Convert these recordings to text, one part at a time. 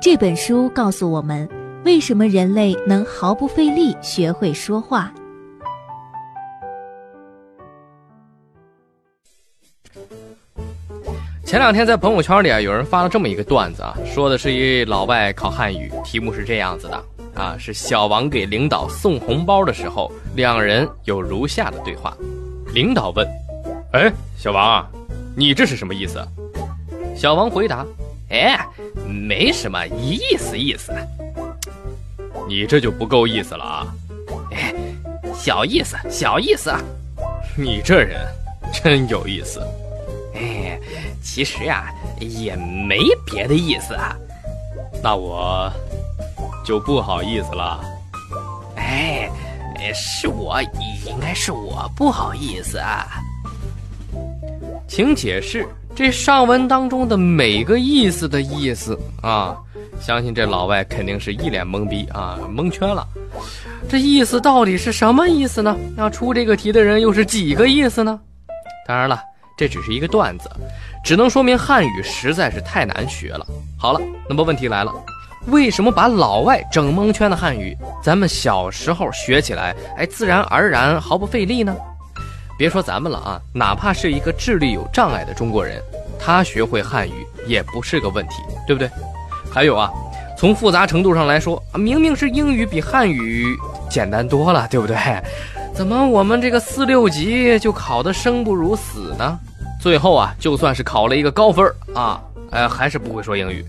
这本书告诉我们，为什么人类能毫不费力学会说话。前两天在朋友圈里啊，有人发了这么一个段子啊，说的是一老外考汉语，题目是这样子的啊，是小王给领导送红包的时候，两人有如下的对话。领导问：“哎，小王啊，你这是什么意思？”小王回答：“哎，没什么意思意思。”你这就不够意思了啊！哎，小意思小意思。你这人真有意思。哎，其实呀，也没别的意思啊。那我就不好意思了。哎，是我，应该是我不好意思啊。请解释这上文当中的每个意思的意思啊！相信这老外肯定是一脸懵逼啊，蒙圈了。这意思到底是什么意思呢？那出这个题的人又是几个意思呢？当然了。这只是一个段子，只能说明汉语实在是太难学了。好了，那么问题来了，为什么把老外整蒙圈的汉语，咱们小时候学起来，哎，自然而然毫不费力呢？别说咱们了啊，哪怕是一个智力有障碍的中国人，他学会汉语也不是个问题，对不对？还有啊，从复杂程度上来说，明明是英语比汉语简单多了，对不对？怎么我们这个四六级就考得生不如死呢？最后啊，就算是考了一个高分啊，哎，还是不会说英语。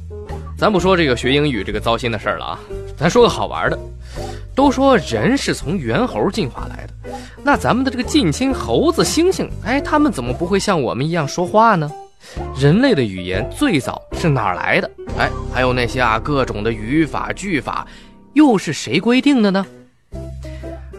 咱不说这个学英语这个糟心的事儿了啊，咱说个好玩的。都说人是从猿猴进化来的，那咱们的这个近亲猴子、猩猩，哎，他们怎么不会像我们一样说话呢？人类的语言最早是哪儿来的？哎，还有那些啊各种的语法、句法，又是谁规定的呢？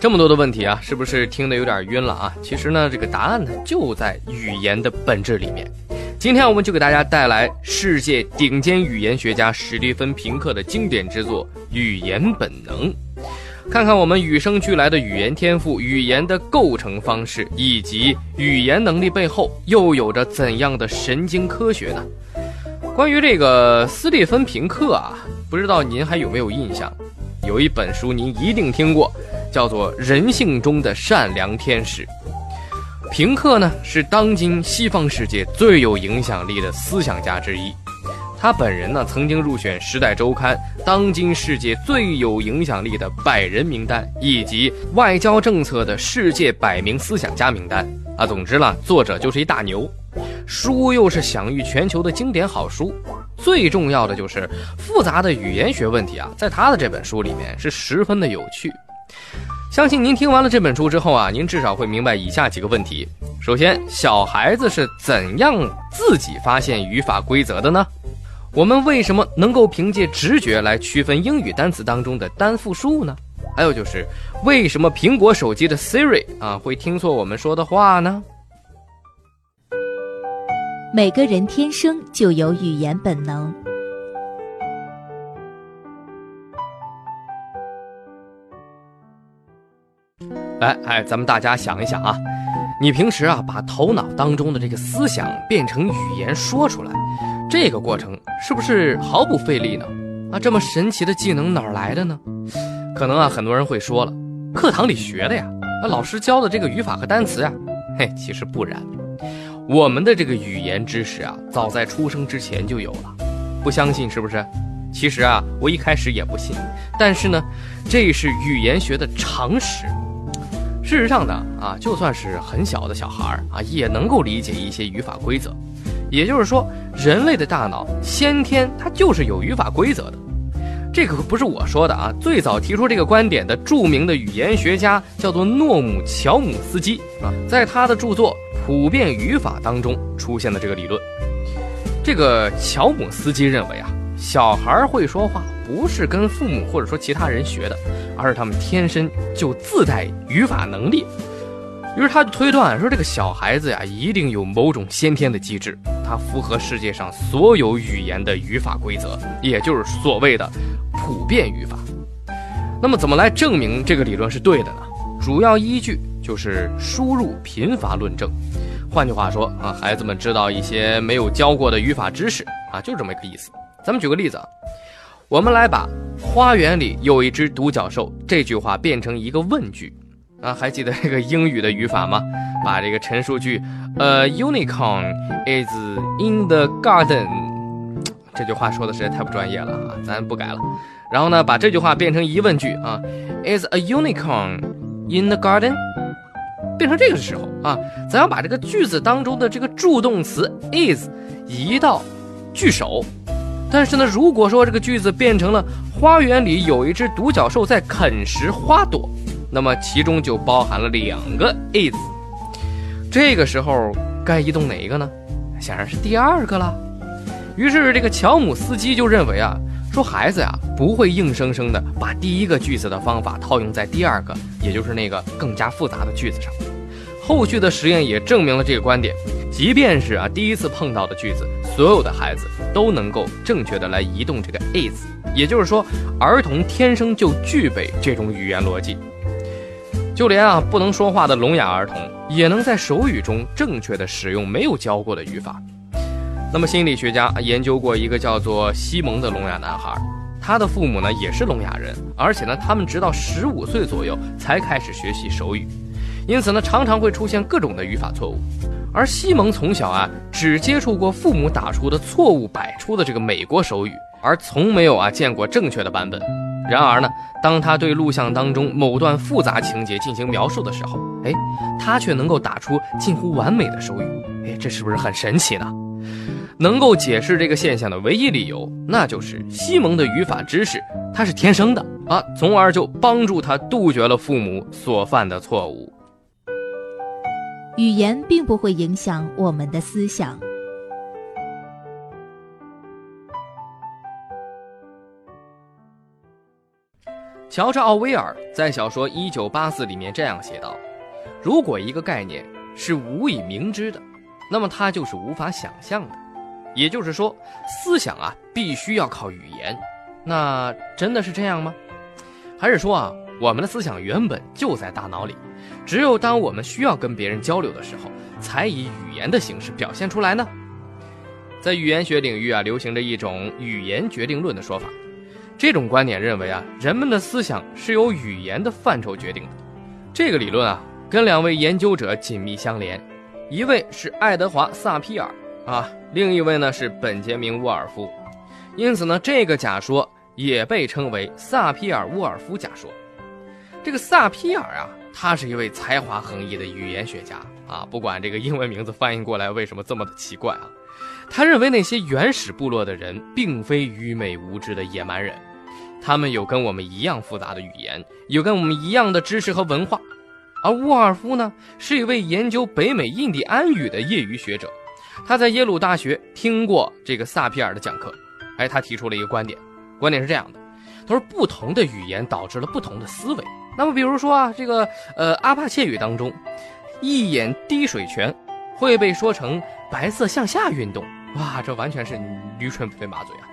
这么多的问题啊，是不是听得有点晕了啊？其实呢，这个答案呢就在语言的本质里面。今天我们就给大家带来世界顶尖语言学家史蒂芬·平克的经典之作《语言本能》，看看我们与生俱来的语言天赋、语言的构成方式，以及语言能力背后又有着怎样的神经科学呢？关于这个斯蒂芬·平克啊，不知道您还有没有印象？有一本书您一定听过。叫做人性中的善良天使，平克呢是当今西方世界最有影响力的思想家之一。他本人呢曾经入选《时代周刊》当今世界最有影响力的百人名单，以及外交政策的世界百名思想家名单。啊，总之呢，作者就是一大牛，书又是享誉全球的经典好书。最重要的就是复杂的语言学问题啊，在他的这本书里面是十分的有趣。相信您听完了这本书之后啊，您至少会明白以下几个问题。首先，小孩子是怎样自己发现语法规则的呢？我们为什么能够凭借直觉来区分英语单词当中的单复数呢？还有就是，为什么苹果手机的 Siri 啊会听错我们说的话呢？每个人天生就有语言本能。哎哎，咱们大家想一想啊，你平时啊把头脑当中的这个思想变成语言说出来，这个过程是不是毫不费力呢？啊，这么神奇的技能哪儿来的呢？可能啊很多人会说了，课堂里学的呀，啊老师教的这个语法和单词呀，嘿，其实不然，我们的这个语言知识啊，早在出生之前就有了，不相信是不是？其实啊，我一开始也不信，但是呢，这是语言学的常识。事实上呢，啊，就算是很小的小孩儿啊，也能够理解一些语法规则。也就是说，人类的大脑先天它就是有语法规则的。这个不是我说的啊，最早提出这个观点的著名的语言学家叫做诺姆乔姆斯基啊，在他的著作《普遍语法》当中出现的这个理论。这个乔姆斯基认为啊。小孩会说话，不是跟父母或者说其他人学的，而是他们天生就自带语法能力。于是他就推断说，这个小孩子呀，一定有某种先天的机制，它符合世界上所有语言的语法规则，也就是所谓的普遍语法。那么，怎么来证明这个理论是对的呢？主要依据就是输入贫乏论证。换句话说啊，孩子们知道一些没有教过的语法知识啊，就这么一个意思。咱们举个例子啊，我们来把“花园里有一只独角兽”这句话变成一个问句，啊，还记得这个英语的语法吗？把这个陈述句 “A unicorn is in the garden”，这句话说的实在太不专业了啊，咱不改了。然后呢，把这句话变成疑问句啊，“Is a unicorn in the garden？” 变成这个时候啊，咱要把这个句子当中的这个助动词 “is” 移到句首。但是呢，如果说这个句子变成了花园里有一只独角兽在啃食花朵，那么其中就包含了两个 is。这个时候该移动哪一个呢？显然是第二个了。于是这个乔姆斯基就认为啊，说孩子呀不会硬生生的把第一个句子的方法套用在第二个，也就是那个更加复杂的句子上。后续的实验也证明了这个观点。即便是啊第一次碰到的句子，所有的孩子都能够正确的来移动这个 is，也就是说，儿童天生就具备这种语言逻辑。就连啊不能说话的聋哑儿童，也能在手语中正确的使用没有教过的语法。那么心理学家研究过一个叫做西蒙的聋哑男孩，他的父母呢也是聋哑人，而且呢他们直到十五岁左右才开始学习手语，因此呢常常会出现各种的语法错误。而西蒙从小啊，只接触过父母打出的错误百出的这个美国手语，而从没有啊见过正确的版本。然而呢，当他对录像当中某段复杂情节进行描述的时候，哎，他却能够打出近乎完美的手语。哎，这是不是很神奇呢？能够解释这个现象的唯一理由，那就是西蒙的语法知识他是天生的啊，从而就帮助他杜绝了父母所犯的错误。语言并不会影响我们的思想。乔治·奥威尔在小说《一九八四》里面这样写道：“如果一个概念是无以明知的，那么它就是无法想象的。也就是说，思想啊，必须要靠语言。那真的是这样吗？还是说啊，我们的思想原本就在大脑里？”只有当我们需要跟别人交流的时候，才以语言的形式表现出来呢。在语言学领域啊，流行着一种语言决定论的说法。这种观点认为啊，人们的思想是由语言的范畴决定的。这个理论啊，跟两位研究者紧密相连，一位是爱德华·萨皮尔啊，另一位呢是本杰明·沃尔夫。因此呢，这个假说也被称为萨皮尔沃尔夫假说。这个萨皮尔啊。他是一位才华横溢的语言学家啊，不管这个英文名字翻译过来为什么这么的奇怪啊，他认为那些原始部落的人并非愚昧无知的野蛮人，他们有跟我们一样复杂的语言，有跟我们一样的知识和文化。而沃尔夫呢，是一位研究北美印第安语的业余学者，他在耶鲁大学听过这个萨皮尔的讲课，哎，他提出了一个观点，观点是这样的，他说不同的语言导致了不同的思维。那么，比如说啊，这个呃阿帕切语当中，一眼滴水泉会被说成白色向下运动，哇，这完全是驴唇不对马嘴啊。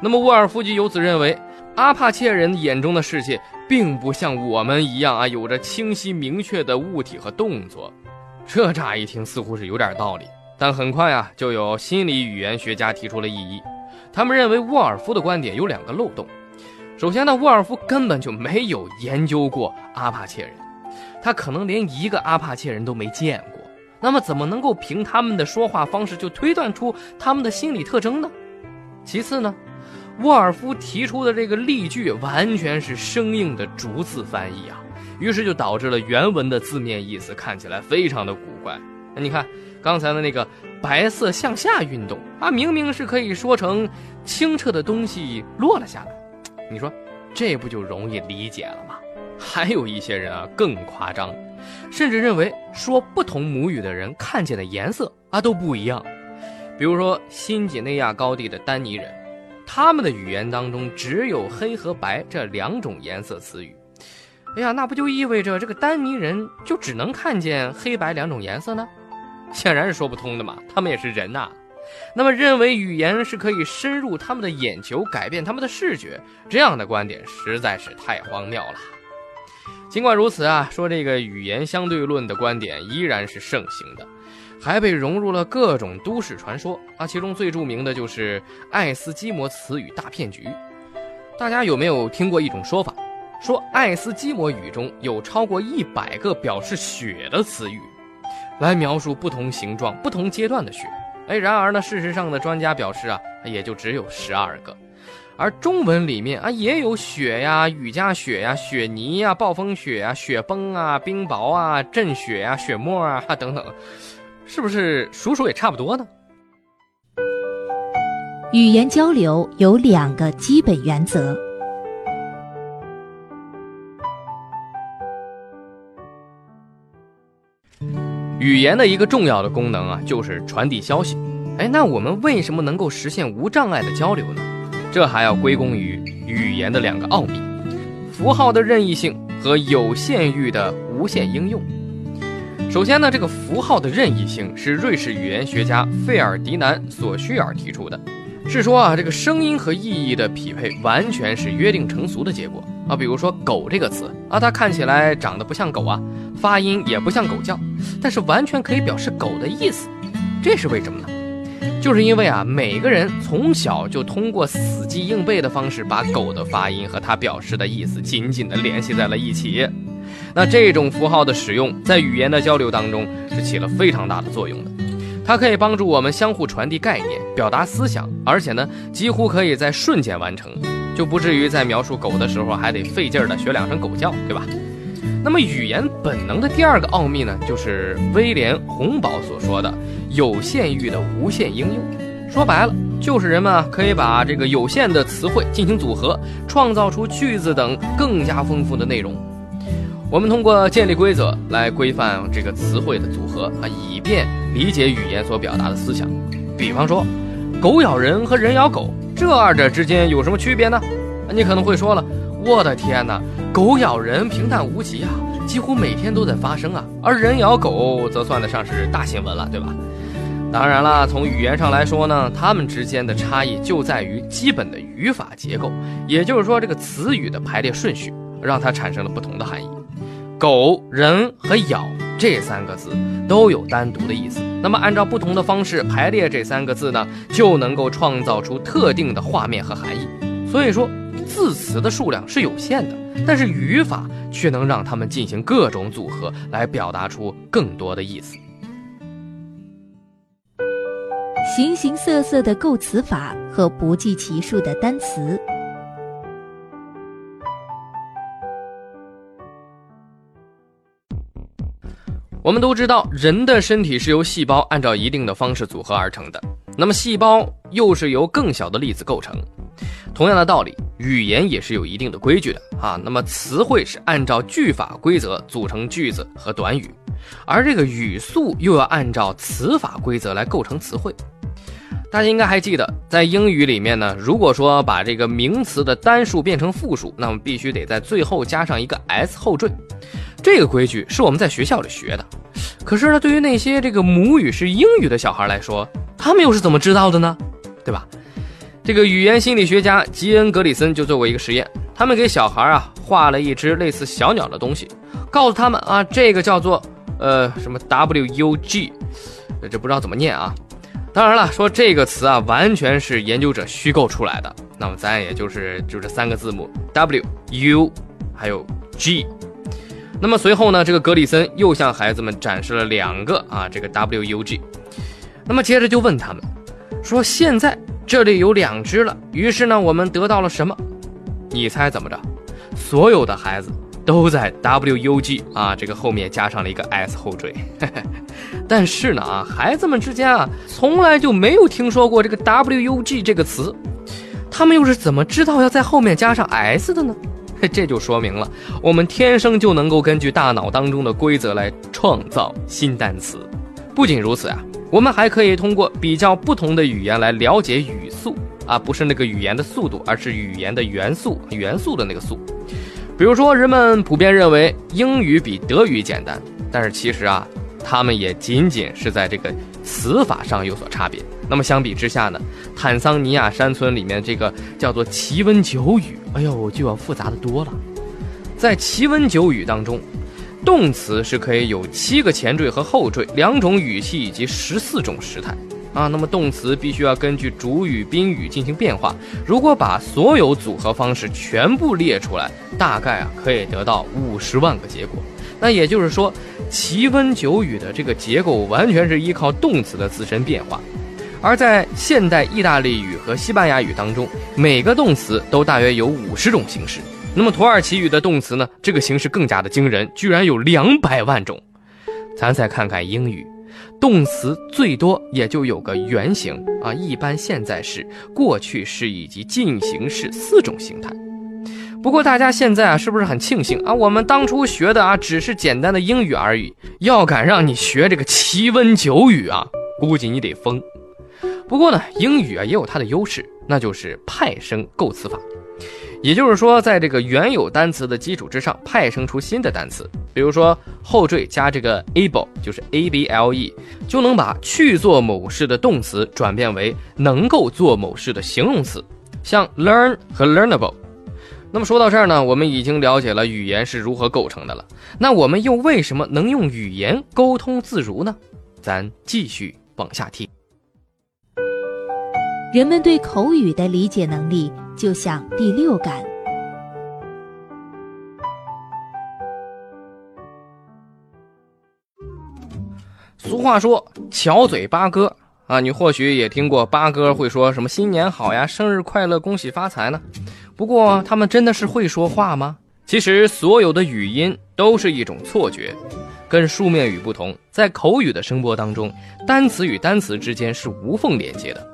那么沃尔夫就由此认为，阿帕切人眼中的世界并不像我们一样啊，有着清晰明确的物体和动作。这乍一听似乎是有点道理，但很快啊，就有心理语言学家提出了异议，他们认为沃尔夫的观点有两个漏洞。首先呢，沃尔夫根本就没有研究过阿帕切人，他可能连一个阿帕切人都没见过，那么怎么能够凭他们的说话方式就推断出他们的心理特征呢？其次呢，沃尔夫提出的这个例句完全是生硬的逐字翻译啊，于是就导致了原文的字面意思看起来非常的古怪。那你看刚才的那个白色向下运动啊，明明是可以说成清澈的东西落了下来。你说，这不就容易理解了吗？还有一些人啊更夸张，甚至认为说不同母语的人看见的颜色啊都不一样。比如说新几内亚高地的丹尼人，他们的语言当中只有黑和白这两种颜色词语。哎呀，那不就意味着这个丹尼人就只能看见黑白两种颜色呢？显然是说不通的嘛，他们也是人呐。那么，认为语言是可以深入他们的眼球，改变他们的视觉，这样的观点实在是太荒谬了。尽管如此啊，说这个语言相对论的观点依然是盛行的，还被融入了各种都市传说啊。其中最著名的就是爱斯基摩词语大骗局。大家有没有听过一种说法，说爱斯基摩语中有超过一百个表示雪的词语，来描述不同形状、不同阶段的雪。哎，然而呢，事实上的，专家表示啊，也就只有十二个。而中文里面啊，也有雪呀、雨夹雪呀、雪泥呀、暴风雪呀、雪崩啊、冰雹啊、阵雪呀、雪沫啊等等，是不是数数也差不多呢？语言交流有两个基本原则。语言的一个重要的功能啊，就是传递消息。哎，那我们为什么能够实现无障碍的交流呢？这还要归功于语言的两个奥秘：符号的任意性和有限域的无限应用。首先呢，这个符号的任意性是瑞士语言学家费尔迪南·索绪尔提出的，是说啊，这个声音和意义的匹配完全是约定成俗的结果啊。比如说“狗”这个词啊，它看起来长得不像狗啊，发音也不像狗叫，但是完全可以表示狗的意思，这是为什么呢？就是因为啊，每个人从小就通过死记硬背的方式，把狗的发音和它表示的意思紧紧地联系在了一起。那这种符号的使用，在语言的交流当中是起了非常大的作用的。它可以帮助我们相互传递概念、表达思想，而且呢，几乎可以在瞬间完成，就不至于在描述狗的时候还得费劲儿的学两声狗叫，对吧？那么语言本能的第二个奥秘呢，就是威廉·洪堡所说的有限域的无限应用。说白了，就是人们可以把这个有限的词汇进行组合，创造出句子等更加丰富的内容。我们通过建立规则来规范这个词汇的组合啊，以便理解语言所表达的思想。比方说，狗咬人和人咬狗，这二者之间有什么区别呢？你可能会说了。我的天哪，狗咬人平淡无奇啊，几乎每天都在发生啊，而人咬狗则算得上是大新闻了，对吧？当然了，从语言上来说呢，它们之间的差异就在于基本的语法结构，也就是说这个词语的排列顺序，让它产生了不同的含义。狗、人和咬这三个字都有单独的意思，那么按照不同的方式排列这三个字呢，就能够创造出特定的画面和含义。所以说。字词的数量是有限的，但是语法却能让它们进行各种组合，来表达出更多的意思。形形色色的构词法和不计其数的单词。我们都知道，人的身体是由细胞按照一定的方式组合而成的，那么细胞又是由更小的粒子构成。同样的道理，语言也是有一定的规矩的啊。那么词汇是按照句法规则组成句子和短语，而这个语速又要按照词法规则来构成词汇。大家应该还记得，在英语里面呢，如果说把这个名词的单数变成复数，那么必须得在最后加上一个 s 后缀。这个规矩是我们在学校里学的，可是呢，对于那些这个母语是英语的小孩来说，他们又是怎么知道的呢？对吧？这个语言心理学家吉恩·格里森就做过一个实验，他们给小孩啊画了一只类似小鸟的东西，告诉他们啊，这个叫做呃什么 W U G，这不知道怎么念啊。当然了，说这个词啊完全是研究者虚构出来的，那么咱也就是就这三个字母 W U 还有 G。那么随后呢，这个格里森又向孩子们展示了两个啊这个 W U G，那么接着就问他们说现在。这里有两只了，于是呢，我们得到了什么？你猜怎么着？所有的孩子都在 W U G 啊，这个后面加上了一个 S 后缀。但是呢啊，孩子们之间啊，从来就没有听说过这个 W U G 这个词，他们又是怎么知道要在后面加上 S 的呢？这就说明了，我们天生就能够根据大脑当中的规则来创造新单词。不仅如此啊。我们还可以通过比较不同的语言来了解语速啊，不是那个语言的速度，而是语言的元素，元素的那个速。比如说，人们普遍认为英语比德语简单，但是其实啊，他们也仅仅是在这个词法上有所差别。那么相比之下呢，坦桑尼亚山村里面这个叫做奇温九语，哎呦，就要复杂的多了。在奇温九语当中。动词是可以有七个前缀和后缀，两种语气以及十四种时态，啊，那么动词必须要根据主语、宾语进行变化。如果把所有组合方式全部列出来，大概啊可以得到五十万个结果。那也就是说，奇温九语的这个结构完全是依靠动词的自身变化。而在现代意大利语和西班牙语当中，每个动词都大约有五十种形式。那么土耳其语的动词呢？这个形式更加的惊人，居然有两百万种。咱再看看英语，动词最多也就有个原形啊，一般现在式、过去式以及进行式四种形态。不过大家现在啊，是不是很庆幸啊？我们当初学的啊，只是简单的英语而已。要敢让你学这个奇温九语啊，估计你得疯。不过呢，英语啊也有它的优势，那就是派生构词法。也就是说，在这个原有单词的基础之上，派生出新的单词。比如说后缀加这个 able，就是 a b l e，就能把去做某事的动词转变为能够做某事的形容词，像 learn 和 learnable。那么说到这儿呢，我们已经了解了语言是如何构成的了。那我们又为什么能用语言沟通自如呢？咱继续往下听。人们对口语的理解能力。就像第六感。俗话说“巧嘴八哥”啊，你或许也听过八哥会说什么“新年好呀，生日快乐，恭喜发财”呢。不过，他们真的是会说话吗？其实，所有的语音都是一种错觉。跟书面语不同，在口语的声波当中，单词与单词之间是无缝连接的。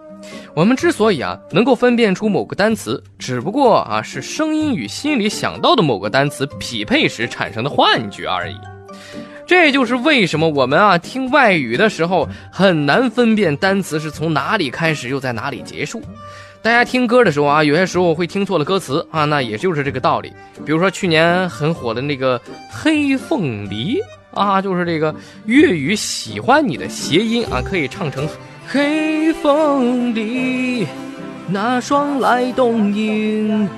我们之所以啊能够分辨出某个单词，只不过啊是声音与心里想到的某个单词匹配时产生的幻觉而已。这就是为什么我们啊听外语的时候很难分辨单词是从哪里开始又在哪里结束。大家听歌的时候啊，有些时候会听错了歌词啊，那也就是这个道理。比如说去年很火的那个黑凤梨啊，就是这个粤语喜欢你的谐音啊，可以唱成。黑风里，那双来动音，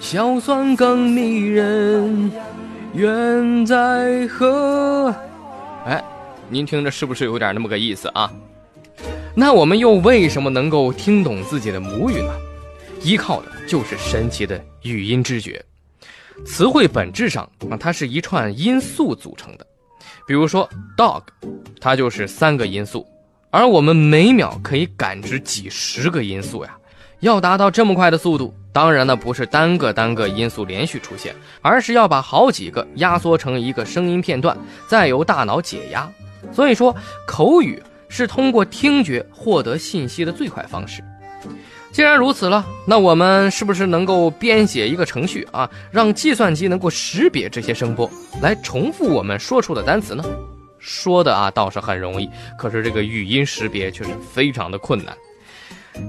硝酸更迷人。远在何？哎，您听着是不是有点那么个意思啊？那我们又为什么能够听懂自己的母语呢？依靠的就是神奇的语音知觉。词汇本质上啊，它是一串音素组成的。比如说 dog，它就是三个音素。而我们每秒可以感知几十个音素呀，要达到这么快的速度，当然呢不是单个单个音素连续出现，而是要把好几个压缩成一个声音片段，再由大脑解压。所以说，口语是通过听觉获得信息的最快方式。既然如此了，那我们是不是能够编写一个程序啊，让计算机能够识别这些声波，来重复我们说出的单词呢？说的啊倒是很容易，可是这个语音识别却是非常的困难。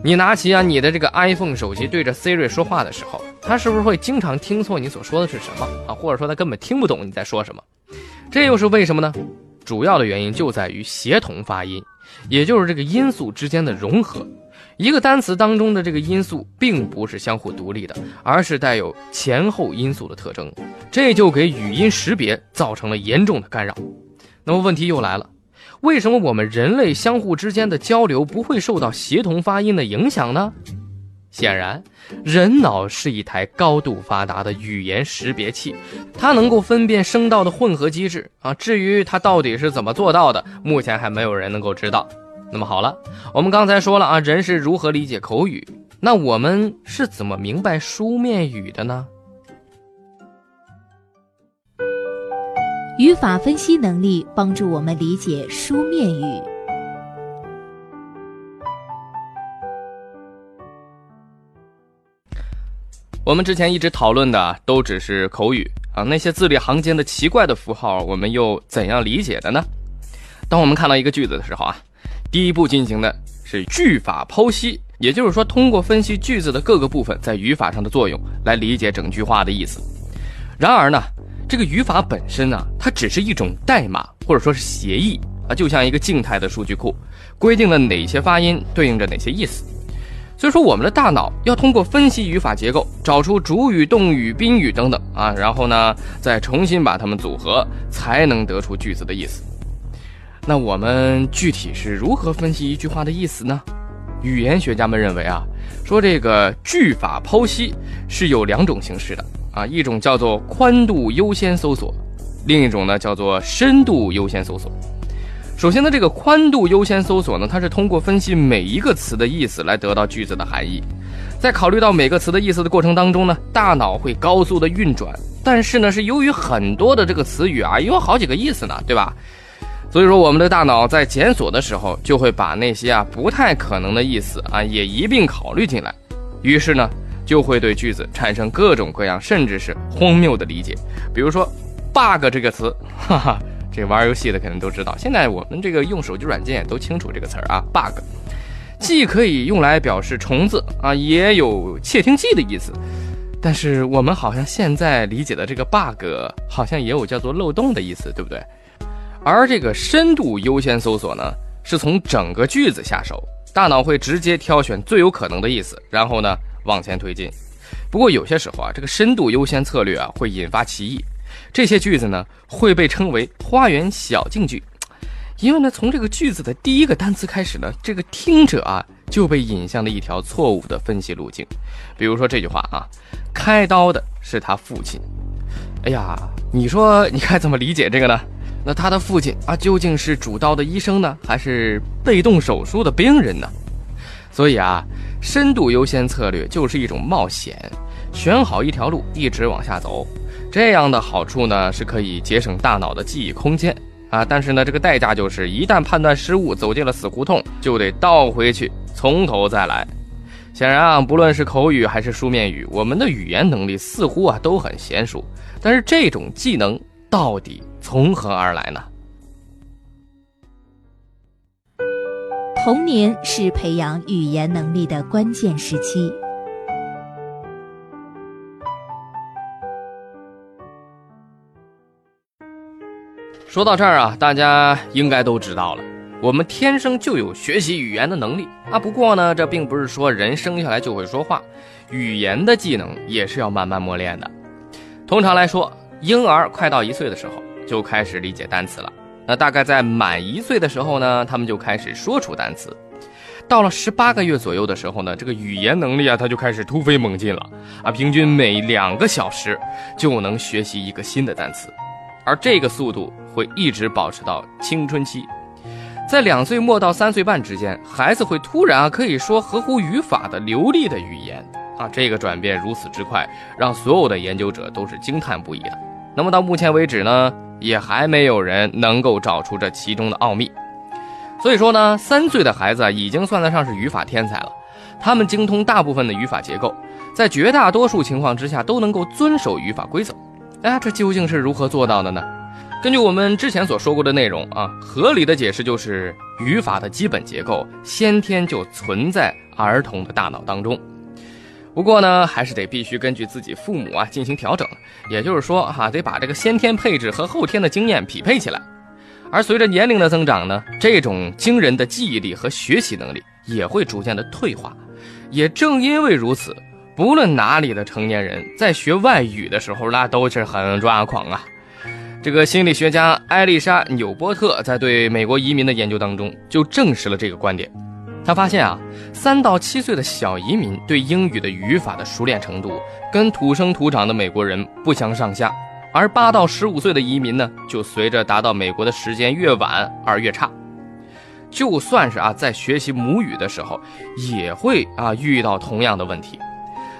你拿起啊你的这个 iPhone 手机对着 Siri 说话的时候，它是不是会经常听错你所说的是什么啊？或者说它根本听不懂你在说什么？这又是为什么呢？主要的原因就在于协同发音，也就是这个音素之间的融合。一个单词当中的这个音素并不是相互独立的，而是带有前后音素的特征，这就给语音识别造成了严重的干扰。那么问题又来了，为什么我们人类相互之间的交流不会受到协同发音的影响呢？显然，人脑是一台高度发达的语言识别器，它能够分辨声道的混合机制啊。至于它到底是怎么做到的，目前还没有人能够知道。那么好了，我们刚才说了啊，人是如何理解口语，那我们是怎么明白书面语的呢？语法分析能力帮助我们理解书面语。我们之前一直讨论的都只是口语啊，那些字里行间的奇怪的符号，我们又怎样理解的呢？当我们看到一个句子的时候啊，第一步进行的是句法剖析，也就是说，通过分析句子的各个部分在语法上的作用，来理解整句话的意思。然而呢？这个语法本身呢，它只是一种代码或者说是协议啊，就像一个静态的数据库，规定了哪些发音对应着哪些意思。所以说，我们的大脑要通过分析语法结构，找出主语、动语、宾语等等啊，然后呢，再重新把它们组合，才能得出句子的意思。那我们具体是如何分析一句话的意思呢？语言学家们认为啊，说这个句法剖析是有两种形式的啊，一种叫做宽度优先搜索，另一种呢叫做深度优先搜索。首先呢，这个宽度优先搜索呢，它是通过分析每一个词的意思来得到句子的含义，在考虑到每个词的意思的过程当中呢，大脑会高速的运转，但是呢，是由于很多的这个词语啊，有好几个意思呢，对吧？所以说，我们的大脑在检索的时候，就会把那些啊不太可能的意思啊也一并考虑进来，于是呢，就会对句子产生各种各样甚至是荒谬的理解，比如说 “bug” 这个词，哈哈。这玩游戏的肯定都知道，现在我们这个用手机软件都清楚这个词儿啊，bug，既可以用来表示虫子啊，也有窃听器的意思。但是我们好像现在理解的这个 bug，好像也有叫做漏洞的意思，对不对？而这个深度优先搜索呢，是从整个句子下手，大脑会直接挑选最有可能的意思，然后呢往前推进。不过有些时候啊，这个深度优先策略啊，会引发歧义。这些句子呢会被称为花园小径句，因为呢从这个句子的第一个单词开始呢，这个听者啊就被引向了一条错误的分析路径。比如说这句话啊，开刀的是他父亲。哎呀，你说你该怎么理解这个呢？那他的父亲啊究竟是主刀的医生呢，还是被动手术的病人呢？所以啊，深度优先策略就是一种冒险，选好一条路，一直往下走。这样的好处呢，是可以节省大脑的记忆空间啊，但是呢，这个代价就是一旦判断失误，走进了死胡同，就得倒回去，从头再来。显然啊，不论是口语还是书面语，我们的语言能力似乎啊都很娴熟，但是这种技能到底从何而来呢？童年是培养语言能力的关键时期。说到这儿啊，大家应该都知道了，我们天生就有学习语言的能力啊。不过呢，这并不是说人生下来就会说话，语言的技能也是要慢慢磨练的。通常来说，婴儿快到一岁的时候就开始理解单词了，那大概在满一岁的时候呢，他们就开始说出单词。到了十八个月左右的时候呢，这个语言能力啊，他就开始突飞猛进了啊，平均每两个小时就能学习一个新的单词。而这个速度会一直保持到青春期，在两岁末到三岁半之间，孩子会突然啊可以说合乎语法的流利的语言啊，这个转变如此之快，让所有的研究者都是惊叹不已的。那么到目前为止呢，也还没有人能够找出这其中的奥秘。所以说呢，三岁的孩子已经算得上是语法天才了，他们精通大部分的语法结构，在绝大多数情况之下都能够遵守语法规则。哎，这究竟是如何做到的呢？根据我们之前所说过的内容啊，合理的解释就是语法的基本结构先天就存在儿童的大脑当中。不过呢，还是得必须根据自己父母啊进行调整，也就是说哈，得把这个先天配置和后天的经验匹配起来。而随着年龄的增长呢，这种惊人的记忆力和学习能力也会逐渐的退化。也正因为如此。不论哪里的成年人，在学外语的时候，那都是很抓狂啊。这个心理学家艾丽莎·纽波特在对美国移民的研究当中，就证实了这个观点。他发现啊，三到七岁的小移民对英语的语法的熟练程度，跟土生土长的美国人不相上下；而八到十五岁的移民呢，就随着达到美国的时间越晚而越差。就算是啊，在学习母语的时候，也会啊遇到同样的问题。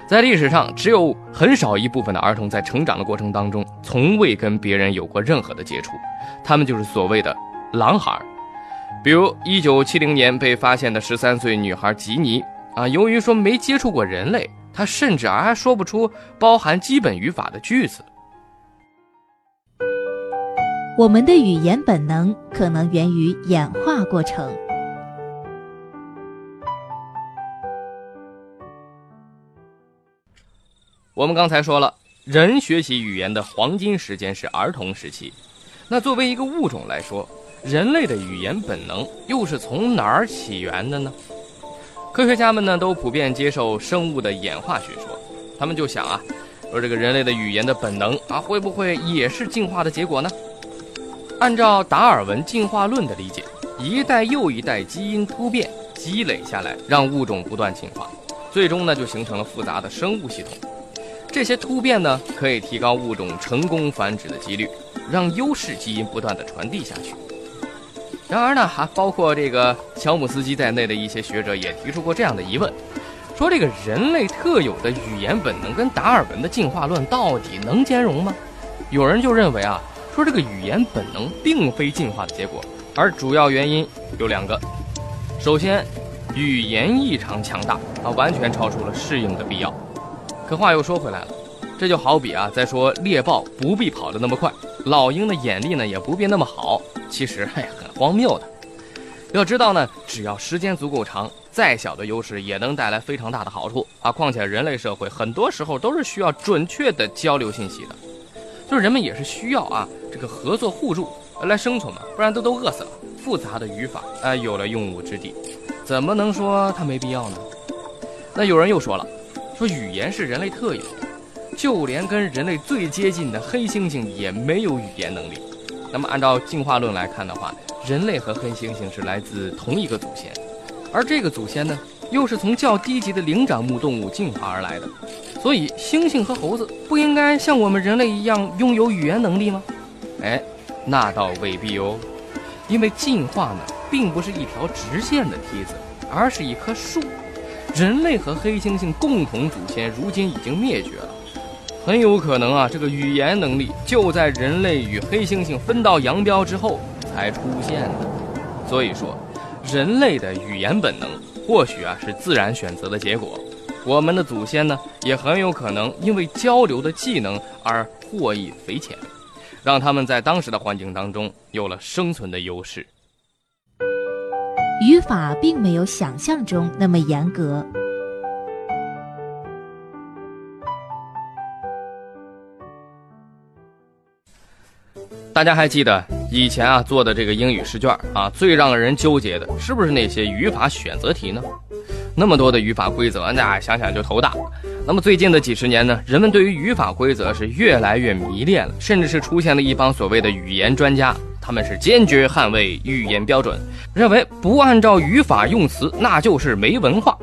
在历史上，只有很少一部分的儿童在成长的过程当中，从未跟别人有过任何的接触，他们就是所谓的“狼孩”。比如一九七零年被发现的十三岁女孩吉尼啊，由于说没接触过人类，她甚至还说不出包含基本语法的句子。我们的语言本能可能源于演化过程。我们刚才说了，人学习语言的黄金时间是儿童时期。那作为一个物种来说，人类的语言本能又是从哪儿起源的呢？科学家们呢都普遍接受生物的演化学说，他们就想啊，说这个人类的语言的本能啊，会不会也是进化的结果呢？按照达尔文进化论的理解，一代又一代基因突变积累下来，让物种不断进化，最终呢就形成了复杂的生物系统。这些突变呢可以提高物种成功繁殖的几率，让优势基因不断的传递下去。然而呢，还包括这个乔姆斯基在内的一些学者也提出过这样的疑问。说这个人类特有的语言本能跟达尔文的进化论到底能兼容吗？有人就认为啊，说这个语言本能并非进化的结果，而主要原因有两个。首先，语言异常强大啊，完全超出了适应的必要。可话又说回来了，这就好比啊，在说猎豹不必跑得那么快，老鹰的眼力呢也不必那么好，其实哎呀荒谬的。要知道呢，只要时间足够长。再小的优势也能带来非常大的好处啊！况且人类社会很多时候都是需要准确的交流信息的，就是人们也是需要啊这个合作互助来生存嘛，不然都都饿死了。复杂的语法啊有了用武之地，怎么能说它没必要呢？那有人又说了，说语言是人类特有，就连跟人类最接近的黑猩猩也没有语言能力。那么按照进化论来看的话，人类和黑猩猩是来自同一个祖先。而这个祖先呢，又是从较低级的灵长目动物进化而来的，所以猩猩和猴子不应该像我们人类一样拥有语言能力吗？哎，那倒未必哦，因为进化呢，并不是一条直线的梯子，而是一棵树。人类和黑猩猩共同祖先如今已经灭绝了，很有可能啊，这个语言能力就在人类与黑猩猩分道扬镳之后才出现的。所以说。人类的语言本能，或许啊是自然选择的结果。我们的祖先呢，也很有可能因为交流的技能而获益匪浅，让他们在当时的环境当中有了生存的优势。语法并没有想象中那么严格。大家还记得？以前啊做的这个英语试卷啊，最让人纠结的是不是那些语法选择题呢？那么多的语法规则，那想想就头大。那么最近的几十年呢，人们对于语法规则是越来越迷恋了，甚至是出现了一帮所谓的语言专家，他们是坚决捍卫语言标准，认为不按照语法用词那就是没文化。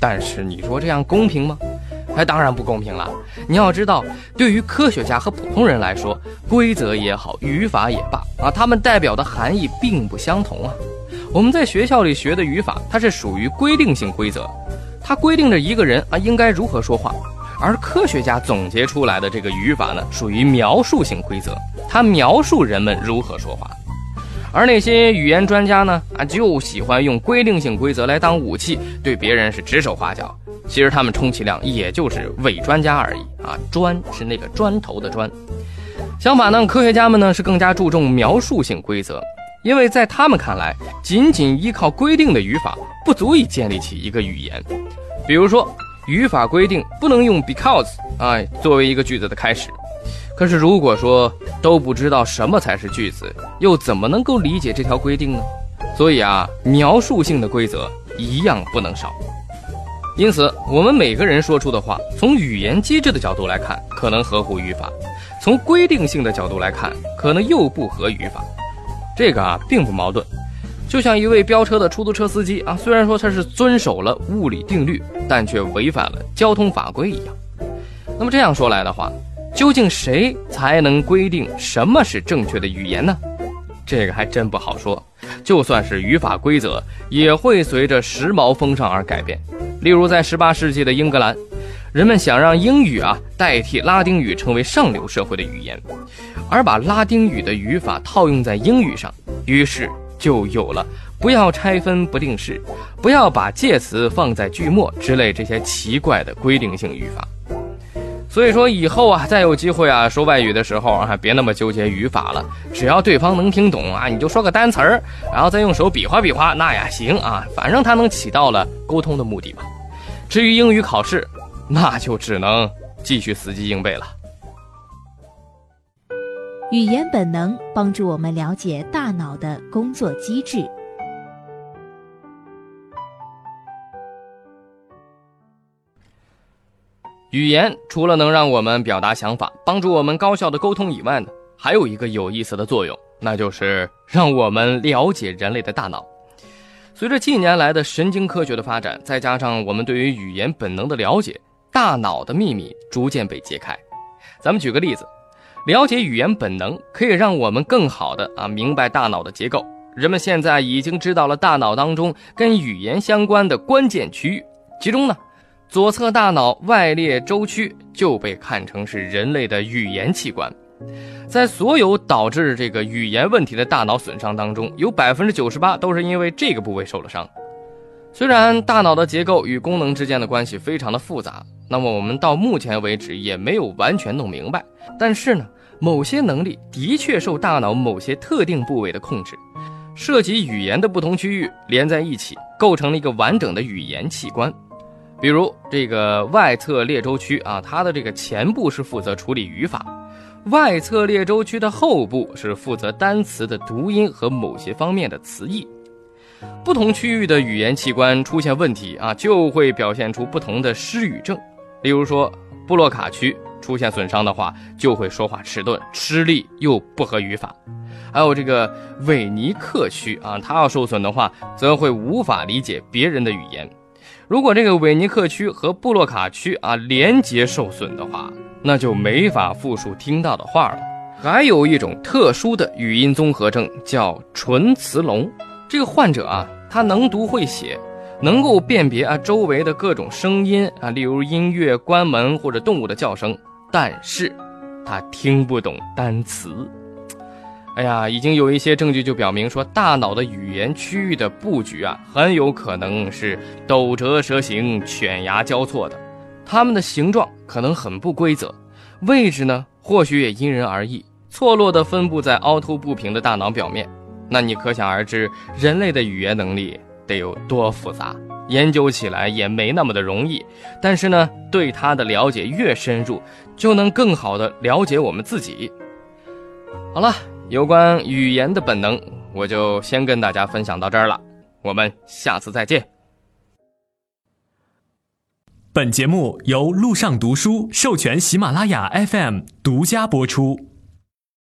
但是你说这样公平吗？那当然不公平了。你要知道，对于科学家和普通人来说，规则也好，语法也罢啊，它们代表的含义并不相同啊。我们在学校里学的语法，它是属于规定性规则，它规定着一个人啊应该如何说话；而科学家总结出来的这个语法呢，属于描述性规则，它描述人们如何说话。而那些语言专家呢，啊，就喜欢用规定性规则来当武器，对别人是指手画脚。其实他们充其量也就是伪专家而已啊，砖是那个砖头的砖。相反呢，科学家们呢是更加注重描述性规则，因为在他们看来，仅仅依靠规定的语法不足以建立起一个语言。比如说，语法规定不能用 because 啊作为一个句子的开始。可是如果说都不知道什么才是句子，又怎么能够理解这条规定呢？所以啊，描述性的规则一样不能少。因此，我们每个人说出的话，从语言机制的角度来看，可能合乎语法；从规定性的角度来看，可能又不合语法。这个啊，并不矛盾。就像一位飙车的出租车司机啊，虽然说他是遵守了物理定律，但却违反了交通法规一样。那么这样说来的话，究竟谁才能规定什么是正确的语言呢？这个还真不好说。就算是语法规则，也会随着时髦风尚而改变。例如，在18世纪的英格兰，人们想让英语啊代替拉丁语成为上流社会的语言，而把拉丁语的语法套用在英语上，于是就有了不要拆分不定式、不要把介词放在句末之类这些奇怪的规定性语法。所以说，以后啊，再有机会啊说外语的时候啊，别那么纠结语法了，只要对方能听懂啊，你就说个单词儿，然后再用手比划比划，那也行啊，反正它能起到了沟通的目的嘛。至于英语考试，那就只能继续死记硬背了。语言本能帮助我们了解大脑的工作机制。语言除了能让我们表达想法、帮助我们高效的沟通以外呢，还有一个有意思的作用，那就是让我们了解人类的大脑。随着近年来的神经科学的发展，再加上我们对于语言本能的了解，大脑的秘密逐渐被揭开。咱们举个例子，了解语言本能可以让我们更好的啊明白大脑的结构。人们现在已经知道了大脑当中跟语言相关的关键区域，其中呢，左侧大脑外裂周区就被看成是人类的语言器官。在所有导致这个语言问题的大脑损伤当中，有百分之九十八都是因为这个部位受了伤。虽然大脑的结构与功能之间的关系非常的复杂，那么我们到目前为止也没有完全弄明白。但是呢，某些能力的确受大脑某些特定部位的控制，涉及语言的不同区域连在一起，构成了一个完整的语言器官。比如这个外侧裂周区啊，它的这个前部是负责处理语法。外侧裂周区的后部是负责单词的读音和某些方面的词义。不同区域的语言器官出现问题啊，就会表现出不同的失语症。例如说，布洛卡区出现损伤的话，就会说话迟钝、吃力又不合语法。还有这个韦尼克区啊，它要受损的话，则会无法理解别人的语言。如果这个韦尼克区和布洛卡区啊连接受损的话，那就没法复述听到的话了。还有一种特殊的语音综合症，叫唇词聋。这个患者啊，他能读会写，能够辨别啊周围的各种声音啊，例如音乐、关门或者动物的叫声，但是，他听不懂单词。哎呀，已经有一些证据就表明说，大脑的语言区域的布局啊，很有可能是斗折蛇形、犬牙交错的。它们的形状可能很不规则，位置呢或许也因人而异，错落的分布在凹凸不平的大脑表面。那你可想而知，人类的语言能力得有多复杂，研究起来也没那么的容易。但是呢，对它的了解越深入，就能更好的了解我们自己。好了，有关语言的本能，我就先跟大家分享到这儿了。我们下次再见。本节目由路上读书授权喜马拉雅 FM 独家播出。